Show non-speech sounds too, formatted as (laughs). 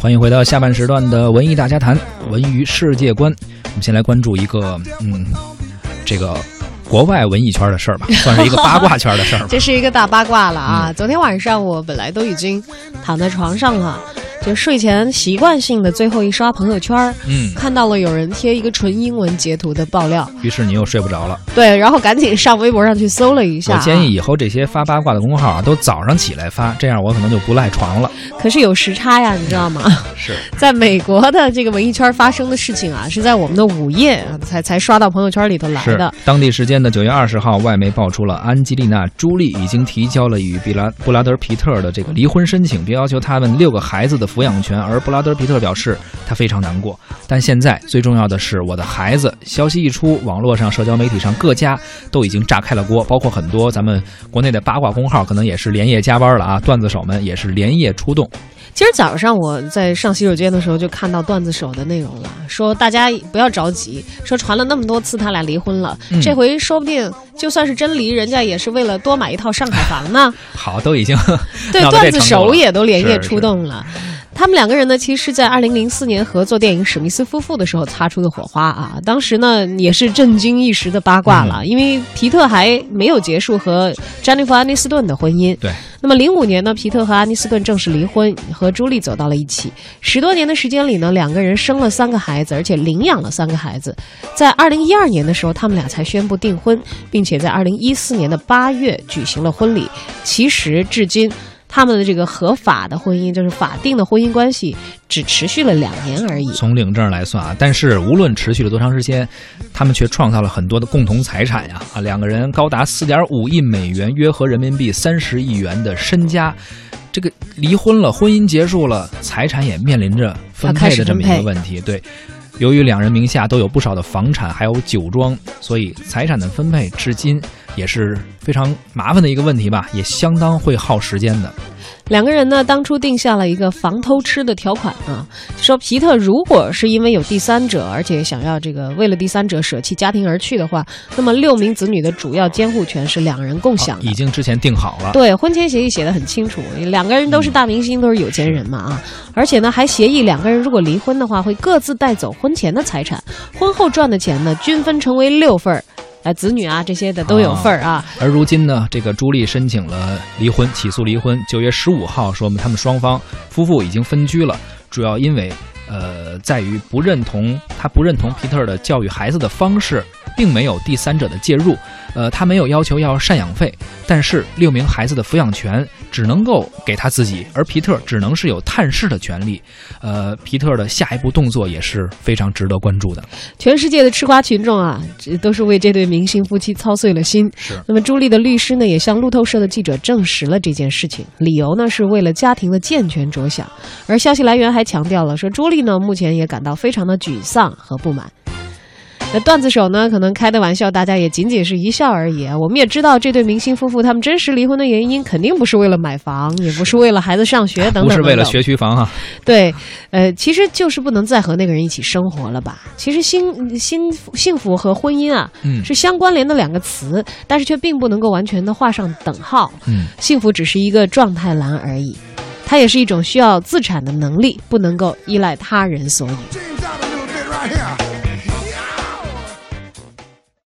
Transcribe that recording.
欢迎回到下半时段的文艺大家谈，文娱世界观。我们先来关注一个，嗯，这个国外文艺圈的事儿吧，(laughs) 算是一个八卦圈的事儿吧。这是一个大八卦了啊！昨天晚上我本来都已经躺在床上了。就睡前习惯性的最后一刷朋友圈嗯，看到了有人贴一个纯英文截图的爆料，于是你又睡不着了。对，然后赶紧上微博上去搜了一下。我建议以后这些发八卦的公号啊，都早上起来发，这样我可能就不赖床了。可是有时差呀，你知道吗？是 (laughs) 在美国的这个文艺圈发生的事情啊，是在我们的午夜才才刷到朋友圈里头来的。当地时间的九月二十号，外媒爆出了安吉丽娜·朱莉已经提交了与比拉布拉德·皮特的这个离婚申请，并要求他们六个孩子的抚养权，而。布拉德·皮特表示，他非常难过。但现在最重要的是，我的孩子。消息一出，网络上、社交媒体上各家都已经炸开了锅，包括很多咱们国内的八卦公号，可能也是连夜加班了啊。段子手们也是连夜出动。今儿早上我在上洗手间的时候，就看到段子手的内容了，说大家不要着急，说传了那么多次他俩离婚了，这回说不定就算是真离，人家也是为了多买一套上海房呢。(laughs) 好，都已经对 (laughs) 段子手也都连夜出动了。他们两个人呢，其实是，在二零零四年合作电影《史密斯夫妇》的时候擦出的火花啊，当时呢也是震惊一时的八卦了，因为皮特还没有结束和詹妮弗·安妮斯顿的婚姻。对。那么零五年呢，皮特和安妮斯顿正式离婚，和朱莉走到了一起。十多年的时间里呢，两个人生了三个孩子，而且领养了三个孩子。在二零一二年的时候，他们俩才宣布订婚，并且在二零一四年的八月举行了婚礼。其实至今。他们的这个合法的婚姻，就是法定的婚姻关系，只持续了两年而已。从领证来算啊，但是无论持续了多长时间，他们却创造了很多的共同财产呀！啊，两个人高达四点五亿美元，约合人民币三十亿元的身家。这个离婚了，婚姻结束了，财产也面临着分配的这么一个问题。对，由于两人名下都有不少的房产，还有酒庄，所以财产的分配至今。也是非常麻烦的一个问题吧，也相当会耗时间的。两个人呢，当初定下了一个防偷吃的条款啊，说皮特如果是因为有第三者，而且想要这个为了第三者舍弃家庭而去的话，那么六名子女的主要监护权是两人共享的。已经之前定好了。对，婚前协议写的很清楚，两个人都是大明星，都是有钱人嘛啊，而且呢还协议两个人如果离婚的话，会各自带走婚前的财产，婚后赚的钱呢均分成为六份儿。呃，子女啊，这些的都有份儿啊。而如今呢，这个朱莉申请了离婚，起诉离婚。九月十五号说，他们双方夫妇已经分居了，主要因为，呃，在于不认同他不认同皮特的教育孩子的方式。并没有第三者的介入，呃，他没有要求要赡养费，但是六名孩子的抚养权只能够给他自己，而皮特只能是有探视的权利。呃，皮特的下一步动作也是非常值得关注的。全世界的吃瓜群众啊，这都是为这对明星夫妻操碎了心。是。那么朱莉的律师呢，也向路透社的记者证实了这件事情，理由呢是为了家庭的健全着想。而消息来源还强调了说，朱莉呢目前也感到非常的沮丧和不满。那段子手呢？可能开的玩笑，大家也仅仅是一笑而已。我们也知道，这对明星夫妇他们真实离婚的原因，肯定不是为了买房，也不是为了孩子上学等等。不是为了学区房啊。对，呃，其实就是不能再和那个人一起生活了吧？其实，幸幸幸福和婚姻啊，嗯，是相关联的两个词，但是却并不能够完全的画上等号。嗯，幸福只是一个状态栏而已，它也是一种需要自产的能力，不能够依赖他人所有。